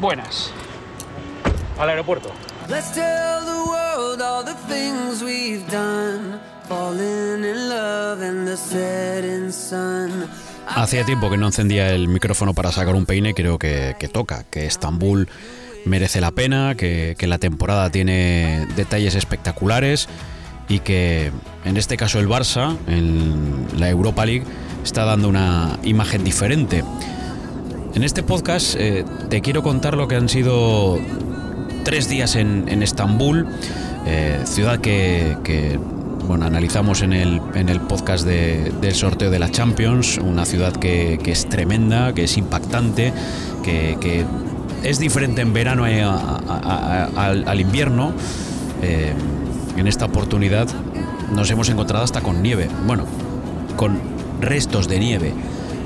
Buenas. Al aeropuerto. Let's tell the world all the things we've done. Falling in love in the setting sun. Hacía tiempo que no encendía el micrófono para sacar un peine, creo que, que toca, que Estambul merece la pena, que, que la temporada tiene detalles espectaculares y que en este caso el Barça, en la Europa League, está dando una imagen diferente. En este podcast eh, te quiero contar lo que han sido tres días en, Estambul, eh, ciudad que, bueno, analizamos en el, en el podcast del sorteo de la Champions, una ciudad que, es tremenda, que es impactante, que, es diferente en verano eh, al, invierno. en esta oportunidad nos hemos encontrado hasta con nieve, bueno, con restos de nieve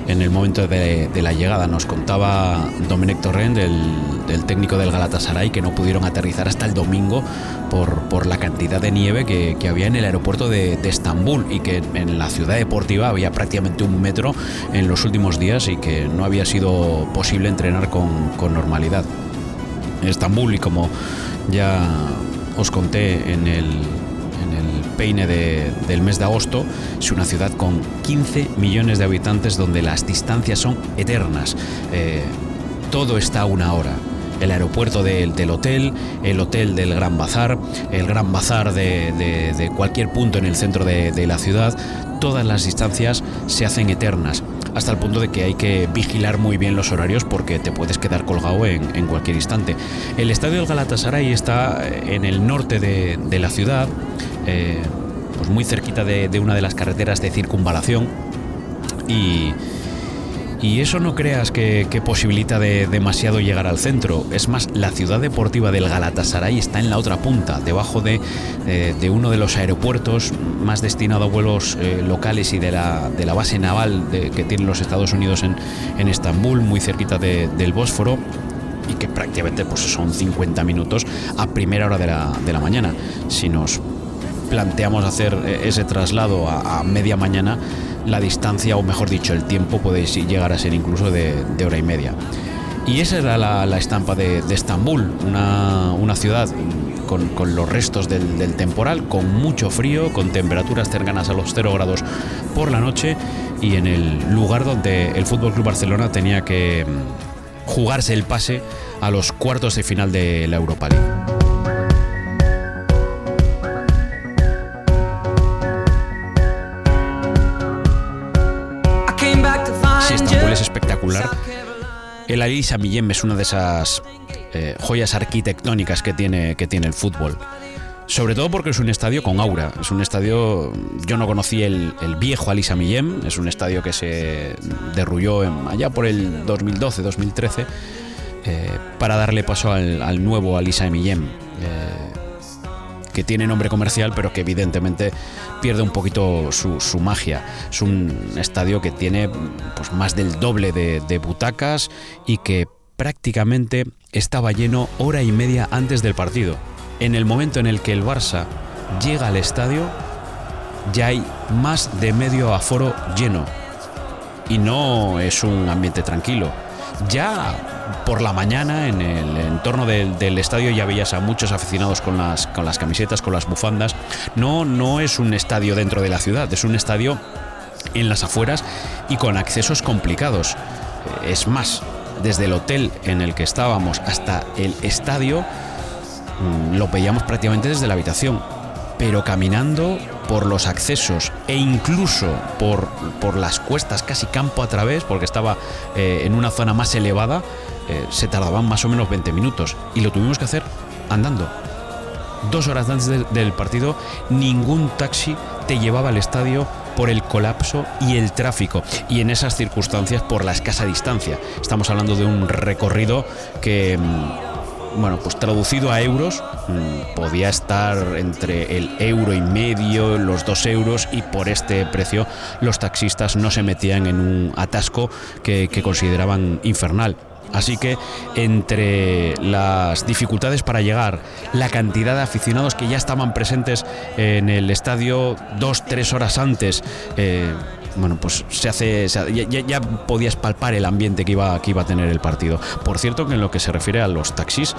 en el momento de, la llegada. Nos contaba Dominic Torrent, el, técnico del Galatasaray, que no pudieron aterrizar hasta el domingo por, la cantidad de nieve que, había en el aeropuerto de, Estambul y que en la ciudad deportiva había prácticamente un metro en los últimos días y que no había sido posible entrenar con, normalidad. Estambul, y como ya os conté en el, peine del mes de agosto, es una ciudad con 15 millones de habitantes donde las distancias son eternas. Eh, todo está a una hora el aeropuerto del, hotel, el hotel del Gran Bazar, el Gran Bazar de, cualquier punto en el centro de, la ciudad, todas las distancias se hacen eternas, hasta el punto de que hay que vigilar muy bien los horarios porque te puedes quedar colgado en, cualquier instante. El estadio del Galatasaray está en el norte de, la ciudad, eh, pues muy cerquita de, una de las carreteras de circunvalación y, eso no creas que, posibilita de demasiado llegar al centro. Es más, la ciudad deportiva del Galatasaray está en la otra punta, debajo de, eh, uno de los aeropuertos más destinado a vuelos eh, locales y de la, base naval que tienen los Estados Unidos en, Estambul, muy cerquita del Bósforo y que prácticamente pues, son 50 minutos a primera hora de la, de la mañana. Si nos planteamos hacer eh, ese traslado a, media mañana, la distancia, o mejor dicho, el tiempo puede llegar a ser incluso de, hora y media. Y esa era la, estampa de, Estambul, una, ciudad con, los restos del, temporal, con mucho frío, con temperaturas cercanas a los 0 grados por la noche y en el lugar donde el Fútbol Club Barcelona tenía que mm, jugarse el pase a los cuartos de final de la Europa League. El Alisa Millem es una de esas eh, joyas arquitectónicas que tiene, que tiene el fútbol. Sobre todo porque es un estadio con aura. Es un estadio. Yo no conocí el, viejo Alisa Millem. Es un estadio que se derrulló allá por el 2012-2013 eh, para darle paso al, nuevo Alisa Millem. Eh, que tiene nombre comercial, pero que evidentemente pierde un poquito su, magia. Es un estadio que tiene pues, más del doble de, de butacas y que prácticamente estaba lleno hora y media antes del partido. En el momento en el que el Barça llega al estadio, ya hay más de medio aforo lleno. Y no es un ambiente tranquilo. Ya por la mañana en el entorno del, estadio ya veías a muchos aficionados con las, con las camisetas, con las bufandas. No, no es un estadio dentro de la ciudad, es un estadio en las afueras y con accesos complicados. Es más, desde el hotel en el que estábamos hasta el estadio mm, lo veíamos prácticamente desde la habitación pero caminando por los accesos e incluso por, por las cuestas, casi campo a través, porque estaba eh, en una zona más elevada, eh, se tardaban más o menos 20 minutos y lo tuvimos que hacer andando. Dos horas antes del partido, ningún taxi te llevaba al estadio por el colapso y el tráfico y en esas circunstancias por la escasa distancia. Estamos hablando de un recorrido que mm, bueno, pues traducido a euros, mm, podía estar entre el euro y medio, los dos euros, y por este precio los taxistas no se metían en un atasco que, consideraban infernal. Así que entre las dificultades para llegar, la cantidad de aficionados que ya estaban presentes en el estadio dos, tres horas antes, eh, bueno, pues se hace, ya, podías palpar el ambiente que iba, que iba a tener el partido. Por cierto, que en lo que se refiere a los taxis,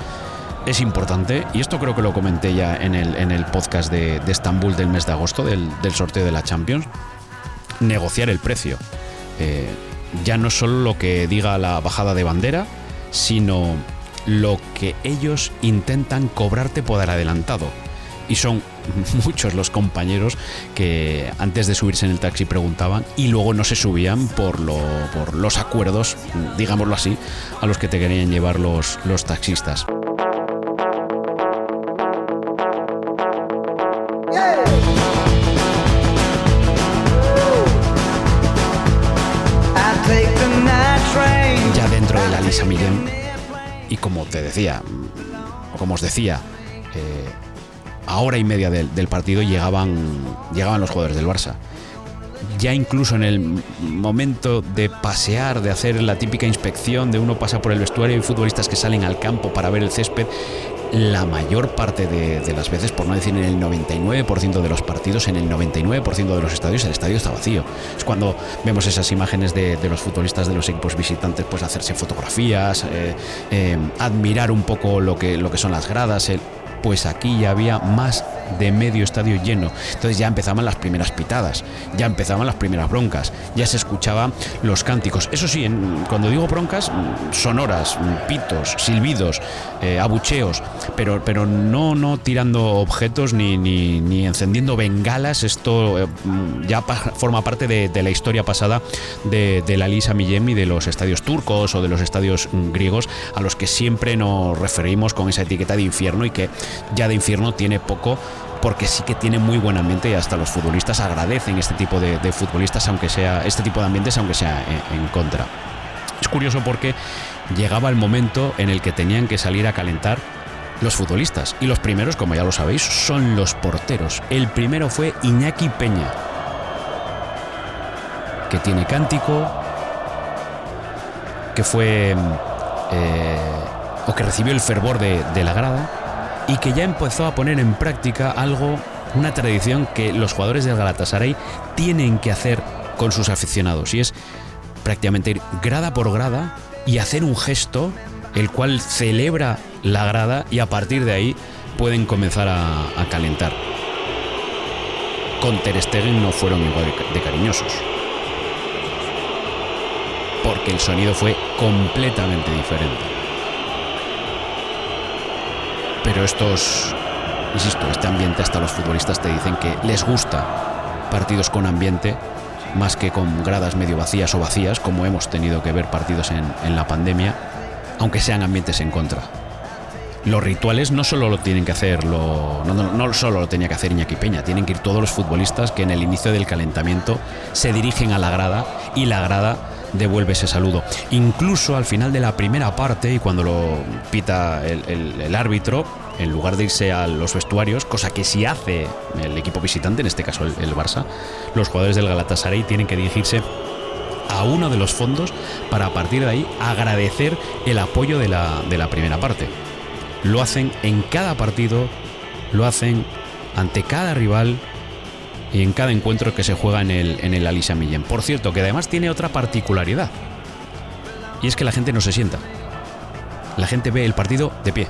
es importante, y esto creo que lo comenté ya en el, en el podcast de, Estambul del mes de agosto, del, sorteo de la Champions, negociar el precio. Eh, ya no solo lo que diga la bajada de bandera, sino lo que ellos intentan cobrarte por adelantado. Y son muchos los compañeros que antes de subirse en el taxi preguntaban y luego no se subían por, lo, por los acuerdos, digámoslo así, a los que te querían llevar los, los taxistas. Ya dentro de la Lisa Millén, y como te decía, como os decía, eh, a hora y media del, partido llegaban, llegaban los jugadores del Barça. Ya incluso en el momento de pasear, de hacer la típica inspección, de uno pasa por el vestuario y futbolistas que salen al campo para ver el césped, la mayor parte de, las veces, por no decir en el 99% de los partidos, en el 99% de los estadios, el estadio está vacío. Es cuando vemos esas imágenes de, los futbolistas de los equipos visitantes, pues hacerse fotografías, eh, eh, admirar un poco lo que, lo que son las gradas, pues aquí ya había más de medio estadio lleno. Entonces ya empezaban las primeras pitadas, ya empezaban las primeras broncas, ya se escuchaban los cánticos. Eso sí, cuando digo broncas, sonoras, pitos, silbidos, eh, abucheos, pero, pero no, no tirando objetos ni, ni, encendiendo bengalas. Esto eh, ya forma parte de, la historia pasada de, la Lisa Millem de los estadios turcos o de los estadios mm, griegos a los que siempre nos referimos con esa etiqueta de infierno y que ya de infierno tiene poco porque sí que tiene muy buen ambiente y hasta los futbolistas agradecen este tipo de, futbolistas, aunque sea este tipo de ambientes, aunque sea en, contra. Es curioso porque llegaba el momento en el que tenían que salir a calentar los futbolistas. Y los primeros, como ya lo sabéis, son los porteros. El primero fue Iñaki Peña, que tiene cántico, que fue... Eh, o que recibió el fervor de la grada y que ya empezó a poner en práctica algo, una tradición que los jugadores del Galatasaray tienen que hacer con sus aficionados y es prácticamente ir grada por grada y hacer un gesto el cual celebra la grada y a partir de ahí pueden comenzar a, calentar. Con Ter Stegen no fueron igual de cariñosos. Porque el sonido fue completamente diferente. Pero estos, insisto, este ambiente hasta los futbolistas te dicen que les gusta partidos con ambiente más que con gradas medio vacías o vacías, como hemos tenido que ver partidos en, la pandemia, aunque sean ambientes en contra. Los rituales no solo lo tienen que hacer, no, no, solo lo tenía que hacer Iñaki Peña, tienen que ir todos los futbolistas que en el inicio del calentamiento se dirigen a la grada y la grada devuelve ese saludo. Incluso al final de la primera parte y cuando lo pita el, árbitro, en lugar de irse a los vestuarios, cosa que si hace el equipo visitante, en este caso el, Barça, los jugadores del Galatasaray tienen que dirigirse a uno de los fondos para a partir de ahí agradecer el apoyo de la, de la primera parte. Lo hacen en cada partido, lo hacen ante cada rival en cada encuentro que se juega en el, en el Alisa Millén. Por cierto, que además tiene otra particularidad. Y es que la gente no se sienta. La gente ve el partido de pie.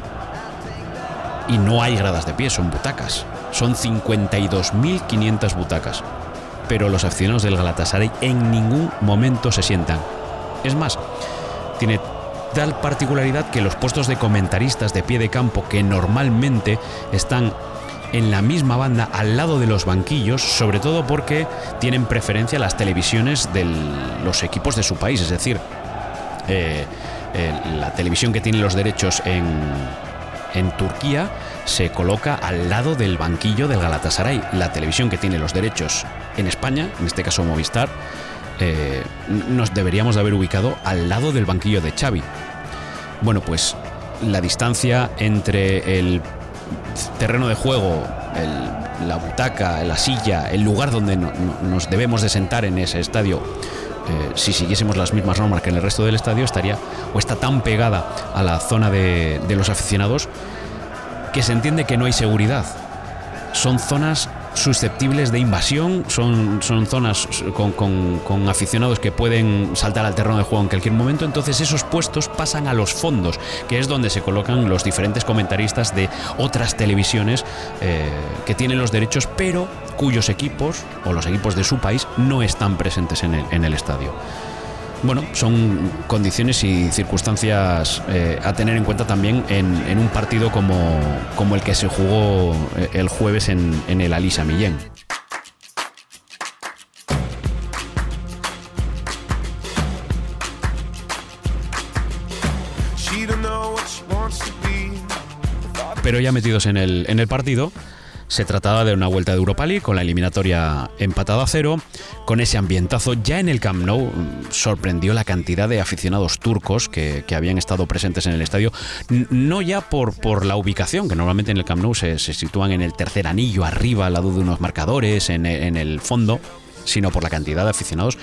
Y no hay gradas de pie, son butacas. Son 52.500 butacas. Pero los aficionados del Galatasaray en ningún momento se sientan. Es más, tiene tal particularidad que los puestos de comentaristas de pie de campo que normalmente están en la misma banda al lado de los banquillos, sobre todo porque tienen preferencia las televisiones de los equipos de su país, es decir, eh, la televisión que tiene los derechos en, en Turquía se coloca al lado del banquillo del Galatasaray. La televisión que tiene los derechos en España, en este caso Movistar, eh, nos deberíamos de haber ubicado al lado del banquillo de Xavi. Bueno, pues la distancia entre el terreno de juego, la butaca, la silla, el lugar donde nos debemos de sentar en ese estadio, eh, si siguiésemos las mismas normas que en el resto del estadio, estaría o está tan pegada a la zona de, los aficionados que se entiende que no hay seguridad. Son zonas susceptibles de invasión, son, son zonas con, con, aficionados que pueden saltar al terreno de juego en cualquier momento, entonces esos puestos pasan a los fondos, que es donde se colocan los diferentes comentaristas de otras televisiones eh, que tienen los derechos, pero cuyos equipos o los equipos de su país no están presentes en el, en el estadio bueno, son condiciones y circunstancias eh, a tener en cuenta también en, un partido como, como, el que se jugó eh, el jueves en, en el Alisa Millén. Pero ya metidos en el, en el partido, se trataba de una vuelta de Europa League con la eliminatoria empatada a cero, con ese ambientazo. Ya en el Camp Nou mm, sorprendió la cantidad de aficionados turcos que, habían estado presentes en el estadio, no ya por, por la ubicación, que normalmente en el Camp Nou se, sitúan en el tercer anillo, arriba, al lado de unos marcadores, en, el fondo, sino por la cantidad de aficionados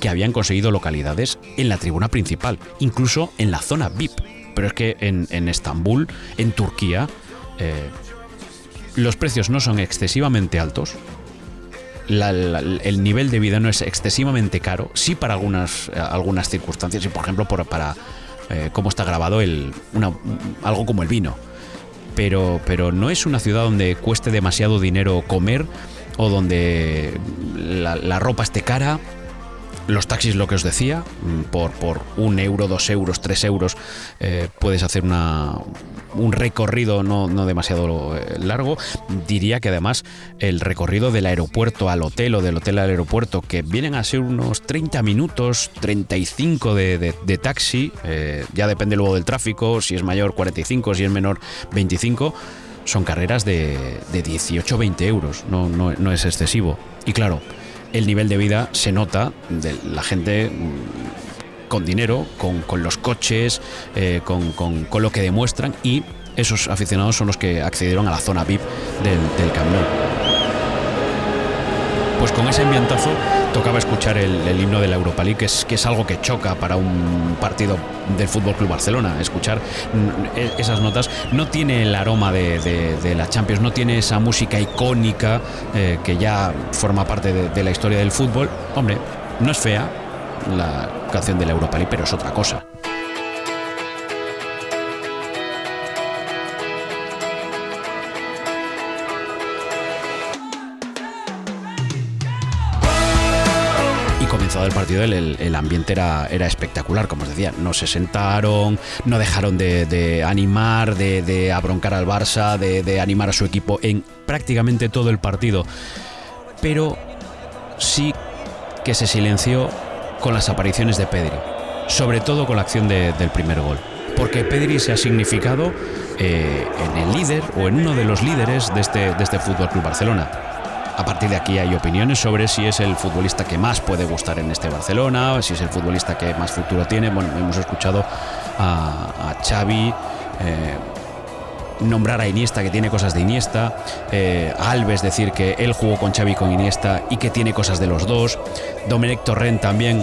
que habían conseguido localidades en la tribuna principal, incluso en la zona VIP. Pero es que en, Estambul, en Turquía, eh, los precios no son excesivamente altos, el nivel de vida no es excesivamente caro, sí para algunas, eh, algunas circunstancias, y por ejemplo por, para eh, cómo está grabado el, algo como el vino. Pero, pero no es una ciudad donde cueste demasiado dinero comer o donde la, la ropa esté cara. Los taxis, lo que os decía, mm, por, por un euro, dos euros, tres euros, eh, puedes hacer una, un recorrido no, no demasiado eh, largo. Diría que además el recorrido del aeropuerto al hotel o del hotel al aeropuerto, que vienen a ser unos 30 minutos, 35 de, de, taxi, eh, ya depende luego del tráfico, si es mayor 45, si es menor 25 son carreras de, de 18 20 euros, no, no, no es excesivo. Y claro, el nivel de vida se nota de la gente con dinero, con, los coches, eh, con, lo que demuestran y esos aficionados son los que accedieron a la zona VIP del, del pues con ese ambientazo tocaba escuchar el, himno de la Europa League, que es, algo que choca para un partido del Fútbol Club Barcelona. Escuchar e, esas notas no tiene el aroma de, la Champions, no tiene esa música icónica eh, que ya forma parte de la historia del fútbol. Hombre, no es fea la canción de la Europa League, pero es otra cosa. comenzado el partido el, ambiente era, era, espectacular, como os decía, no se sentaron, no dejaron de, animar, de, abroncar al Barça, de, animar a su equipo en prácticamente todo el partido, pero sí que se silenció con las apariciones de Pedri, sobre todo con la acción del primer gol, porque Pedri se ha significado eh, en el líder o en uno de los líderes de este, de este Fútbol Club Barcelona a partir de aquí hay opiniones sobre si es el futbolista que más puede gustar en este Barcelona, si es el futbolista que más futuro tiene. Bueno, hemos escuchado a, Xavi. Eh, nombrar a Iniesta que tiene cosas de Iniesta, eh, Alves decir que él jugó con Xavi con Iniesta y que tiene cosas de los dos, Domenech Torrent también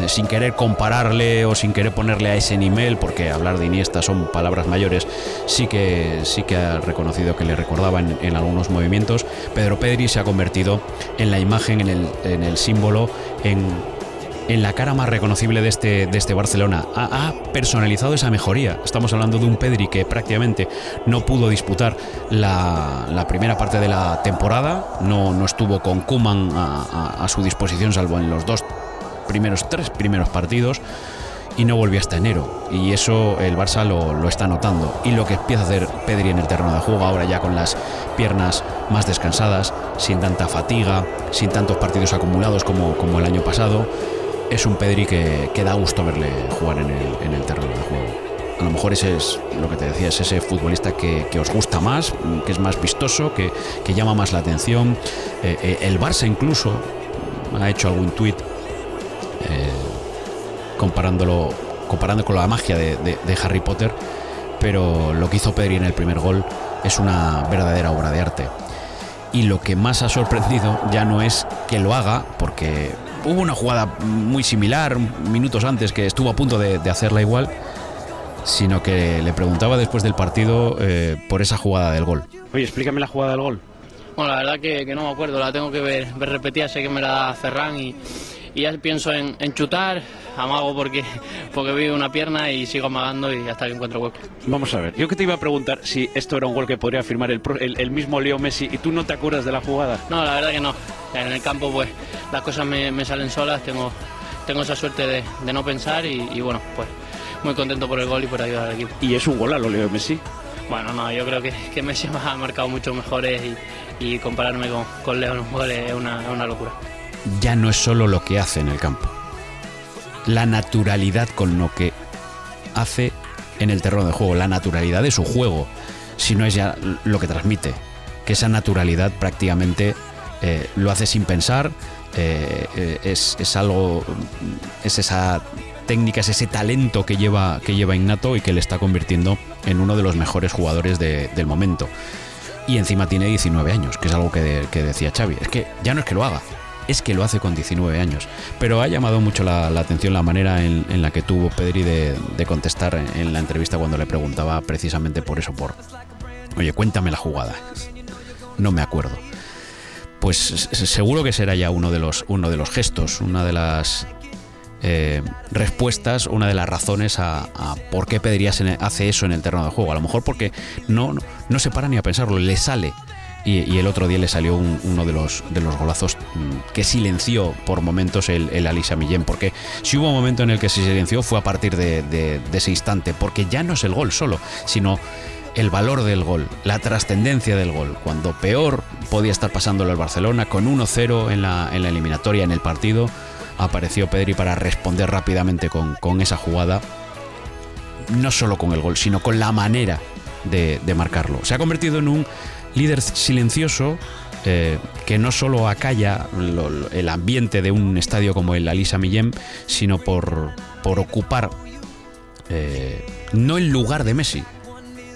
eh, sin querer compararle o sin querer ponerle a ese nivel, porque hablar de Iniesta son palabras mayores, sí que, sí que ha reconocido que le recordaba en, algunos movimientos. Pedro Pedri se ha convertido en la imagen, en el, en el símbolo, en, en, la cara más reconocible de este, de este Barcelona. Ha, personalizado esa mejoría. Estamos hablando de un Pedri que prácticamente no pudo disputar la, primera parte de la temporada, no, no estuvo con Kuman a, a su disposición, salvo en los dos primeros tres primeros partidos y no volvió hasta enero. Y eso el Barça lo, está notando. Y lo que empieza a hacer Pedri en el terreno de juego, ahora ya con las piernas más descansadas, sin tanta fatiga, sin tantos partidos acumulados como, como el año pasado, es un Pedri que, que da gusto verle jugar en el, en el, terreno de juego. A lo mejor ese es lo que te decía, es ese futbolista que, os gusta más, que es más vistoso, que, llama más la atención. Eh, eh, el Barça incluso ha hecho algún tuit eh, comparándolo comparando con la magia de, Harry Potter, pero lo que hizo Pedri en el primer gol es una verdadera obra de arte. Y lo que más ha sorprendido ya no es que lo haga, porque hubo una jugada muy similar minutos antes que estuvo a punto de, hacerla igual, sino que le preguntaba después del partido eh, por esa jugada del gol. Oye, explícame la jugada del gol. Bueno, la verdad que, no me acuerdo, la tengo que ver, ver repetida, sé que me la da Ferran y, ya pienso en, chutar, amago porque, porque vi una pierna y sigo amagando y hasta que encuentro hueco. Vamos a ver, yo que te iba a preguntar si esto era un gol que podría firmar el, el, mismo Leo Messi y tú no te acuerdas de la jugada. No, la verdad que no. En el campo pues las cosas me, salen solas, tengo, tengo esa suerte de, no pensar y, y, bueno, pues muy contento por el gol y por ayudar al equipo. ¿Y es un gol a lo Leo Messi? Bueno, no, yo creo que, que Messi me ha marcado mucho mejores y, y compararme con, con Leo en un gol es una, una locura. Ya no es solo lo que hace en el campo, la naturalidad con lo que hace en el terreno de juego, la naturalidad de su juego, si no es ya lo que transmite, que esa naturalidad prácticamente eh, lo hace sin pensar, eh, eh, es, es, algo, es esa técnicas, ese talento que lleva, que lleva innato y que le está convirtiendo en uno de los mejores jugadores del momento. Y encima tiene 19 años, que es algo que, decía Xavi. Es que ya no es que lo haga, es que lo hace con 19 años. Pero ha llamado mucho la, atención la manera en, la que tuvo Pedri de, contestar en, la entrevista cuando le preguntaba precisamente por eso, por, oye, cuéntame la jugada. No me acuerdo. Pues seguro que será ya uno de los, uno de los gestos, una de las eh, respuestas, una de las razones a, por qué Pedri hace eso en el terreno de juego. A lo mejor porque no, no, se para ni a pensarlo, le sale. Y, el otro día le salió uno de los, de los golazos mm, que silenció por momentos el, el Alisa Millén. Porque si hubo un momento en el que se silenció fue a partir de, ese instante. Porque ya no es el gol solo, sino el valor del gol, la trascendencia del gol. Cuando peor podía estar pasándolo el Barcelona, con 1-0 en la, en la eliminatoria, en el partido, apareció Pedri para responder rápidamente con, esa jugada, no solo con el gol, sino con la manera de, marcarlo. Se ha convertido en un líder silencioso eh, que no solo acalla el ambiente de un estadio como el Alisa Millén, sino por, por ocupar eh, no el lugar de Messi,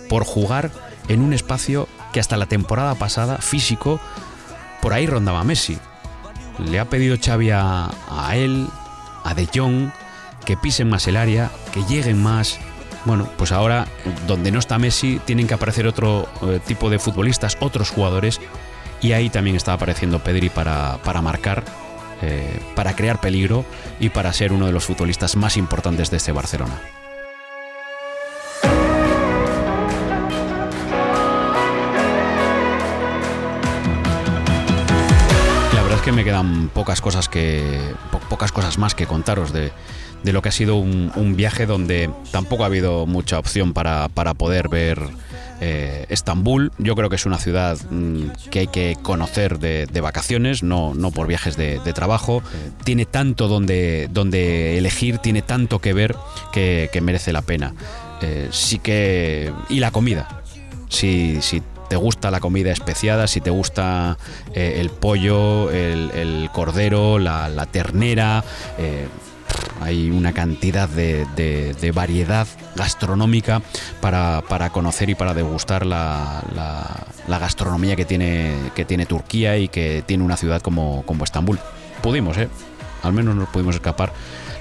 por jugar en un espacio que hasta la temporada pasada, físico, por ahí rondaba Messi le ha pedido Xavi a, él, a De Jong, que pisen más el área, que lleguen más. Bueno, pues ahora, donde no está Messi, tienen que aparecer otro eh, tipo de futbolistas, otros jugadores, y ahí también está apareciendo Pedri para, para marcar, eh, para crear peligro y para ser uno de los futbolistas más importantes de este Barcelona. Me quedan pocas cosas que pocas cosas más que contaros de, lo que ha sido un, viaje donde tampoco ha habido mucha opción para, poder ver eh, Estambul. Yo creo que es una ciudad mm, que hay que conocer de, vacaciones, no, no por viajes de, trabajo. Tiene tanto donde, donde elegir, tiene tanto que ver que, merece la pena. Eh, sí que. Y la comida. Si, si te gusta la comida especiada, si te gusta eh, el pollo, el, cordero, la, ternera, eh, hay una cantidad de, variedad gastronómica para, conocer y para degustar la, gastronomía que tiene, que tiene Turquía y que tiene una ciudad como, como Estambul. Pudimos, ¿eh? Al menos nos pudimos escapar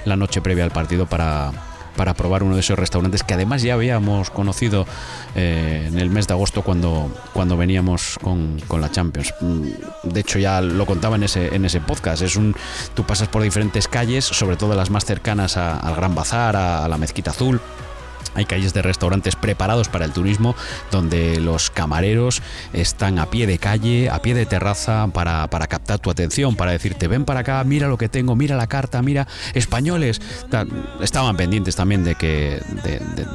la noche previa al partido para, para probar uno de esos restaurantes que además ya habíamos conocido eh, en el mes de agosto cuando, cuando veníamos con, la Champions. Mm, de hecho ya lo contaba en ese, en ese podcast. Es un, tú pasas por diferentes calles, sobre todo las más cercanas al Gran Bazar, a la Mezquita Azul hay calles de restaurantes preparados para el turismo donde los camareros están a pie de calle, a pie de terraza para, captar tu atención, para decirte ven para acá, mira lo que tengo, mira la carta, mira españoles. Estaban pendientes también de que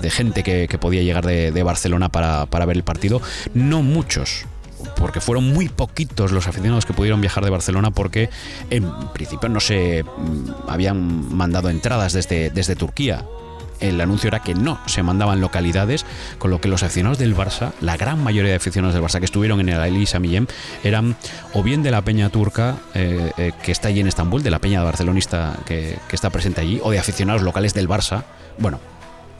de, gente que, podía llegar de, Barcelona para, para ver el partido. No muchos, porque fueron muy poquitos los aficionados que pudieron viajar de Barcelona porque en principio no se mm, habían mandado entradas desde, desde Turquía el anuncio era que no se mandaban localidades, con lo que los aficionados del Barça, la gran mayoría de aficionados del Barça que estuvieron en el Elisa Millem, eran o bien de la peña turca eh, eh, que está allí en Estambul, de la peña barcelonista que, está presente allí, o de aficionados locales del Barça, bueno,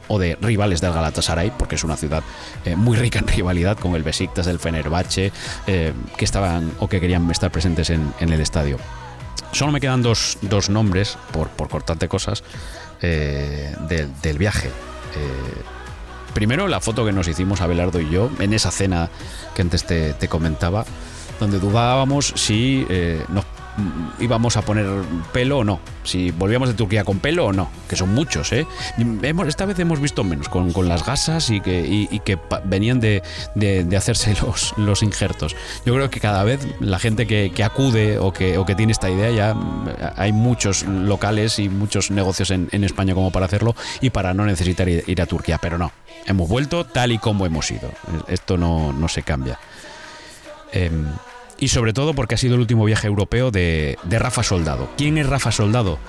o de rivales del Galatasaray, porque es una ciudad eh, muy rica en rivalidad, con el Besiktas, el Fenerbahce, que estaban o que querían estar presentes en, el estadio. Solo me quedan dos, nombres, por, por cortarte cosas, eh, del, viaje. Eh, primero, la foto que nos hicimos Abelardo y yo en esa cena que antes te, comentaba. donde dudábamos si eh, nos íbamos a poner pelo o no, si volvíamos de Turquía con pelo o no, que son muchos, ¿eh? esta vez hemos visto menos, con, las gasas y que, que venían de, hacerse los, los injertos. Yo creo que cada vez la gente que, acude o que, o que tiene esta idea, ya hay muchos locales y muchos negocios en, España como para hacerlo y para no necesitar ir, a Turquía, pero no, hemos vuelto tal y como hemos ido, esto no, no se cambia. Em, y sobre todo porque ha sido el último viaje europeo de, Rafa Soldado. ¿Quién es Rafa Soldado?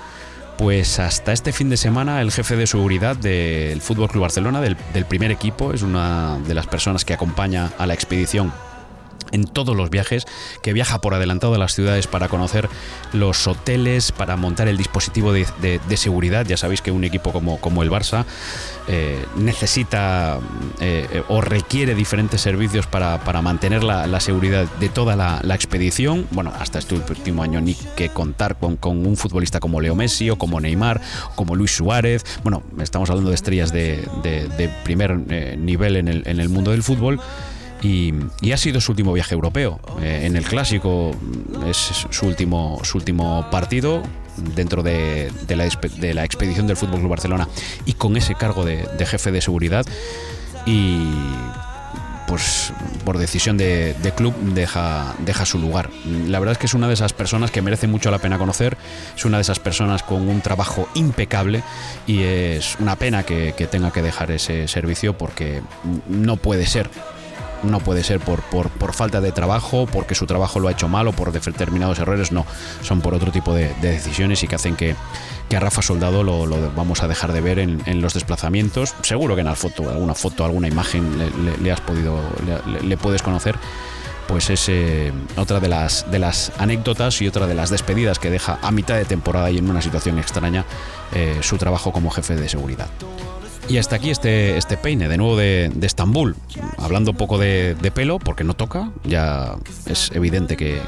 Pues hasta este fin de semana el jefe de seguridad del Fútbol Club Barcelona, del, del primer equipo, es una de las personas que acompaña a la expedición en todos los viajes, que viaja por adelantado de las ciudades para conocer los hoteles, para montar el dispositivo de, seguridad. Ya sabéis que un equipo como, como el Barça eh, necesita eh, o requiere diferentes servicios para, mantener la, seguridad de toda la, expedición. Bueno, hasta este último año ni que contar con, un futbolista como Leo Messi o como Neymar, como Luis Suárez. Bueno, estamos hablando de estrellas de, primer eh, nivel en el, en el mundo del fútbol. Y, ha sido su último viaje europeo. Eh, en el clásico es su último, su último partido dentro de, la, expedición del Fútbol Club Barcelona y con ese cargo de, jefe de seguridad. Y pues por decisión de, club deja su lugar. La verdad es que es una de esas personas que merece mucho la pena conocer, es una de esas personas con un trabajo impecable y es una pena que tenga que dejar ese servicio porque no puede ser no puede ser por, por, falta de trabajo, porque su trabajo lo ha hecho mal o por determinados errores, no, son por otro tipo de, decisiones y que hacen que, a Rafa Soldado lo, vamos a dejar de ver en, los desplazamientos. Seguro que en la foto, alguna foto, alguna imagen le, has podido, le, puedes conocer. Pues es eh, otra de las, de las anécdotas y otra de las despedidas que deja a mitad de temporada y en una situación extraña eh, su trabajo como jefe de seguridad. Y hasta aquí este, este peine, de nuevo de, Estambul. Hablando un poco de, pelo, porque no toca, ya es evidente que,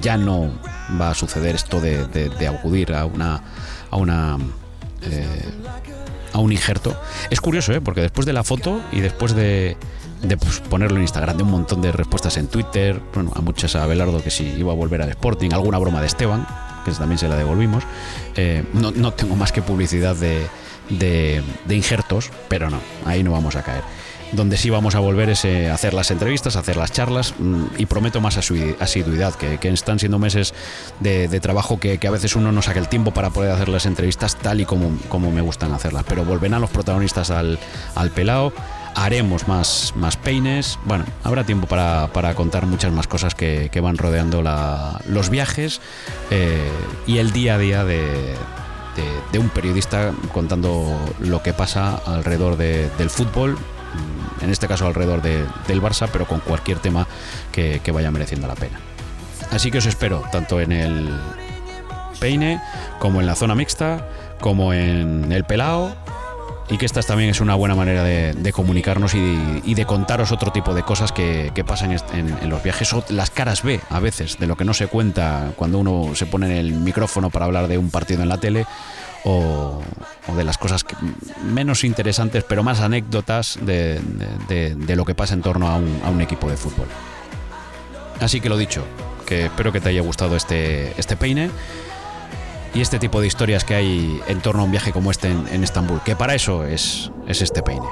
ya no va a suceder esto de, acudir a una. a una. Eh, a un injerto. Es curioso, ¿eh? porque después de la foto y después de, pues, ponerlo en Instagram, de un montón de respuestas en Twitter, bueno, a muchas a Belardo que si iba a volver al Sporting, alguna broma de Esteban, que también se la devolvimos, eh, no, no tengo más que publicidad de, de, injertos, pero no, ahí no vamos a caer. Donde sí vamos a volver es eh, hacer las entrevistas, hacer las charlas mm, y prometo más asiduidad, que, están siendo meses de, trabajo que, a veces uno no saca el tiempo para poder hacer las entrevistas tal y como, me gustan hacerlas. Pero volverán los protagonistas al, al pelao haremos más, más peines. Bueno, habrá tiempo para, contar muchas más cosas que, van rodeando los viajes eh, y el día a día de, de, un periodista contando lo que pasa alrededor del fútbol, mm, en este caso alrededor del Barça, pero con cualquier tema que, vaya mereciendo la pena. Así que os espero tanto en el peine como en la zona mixta, como en el pelao y que esta también es una buena manera de, comunicarnos y, de contaros otro tipo de cosas que, pasan en, los viajes o las caras B a veces de lo que no se cuenta cuando uno se pone en el micrófono para hablar de un partido en la tele o, de las cosas menos interesantes pero más anécdotas de, lo que pasa en torno a un, a un, equipo de fútbol. Así que lo dicho, que espero que te haya gustado este, este peine y este tipo de historias que hay en torno a un viaje como este en, Estambul, que para eso es, es este peine.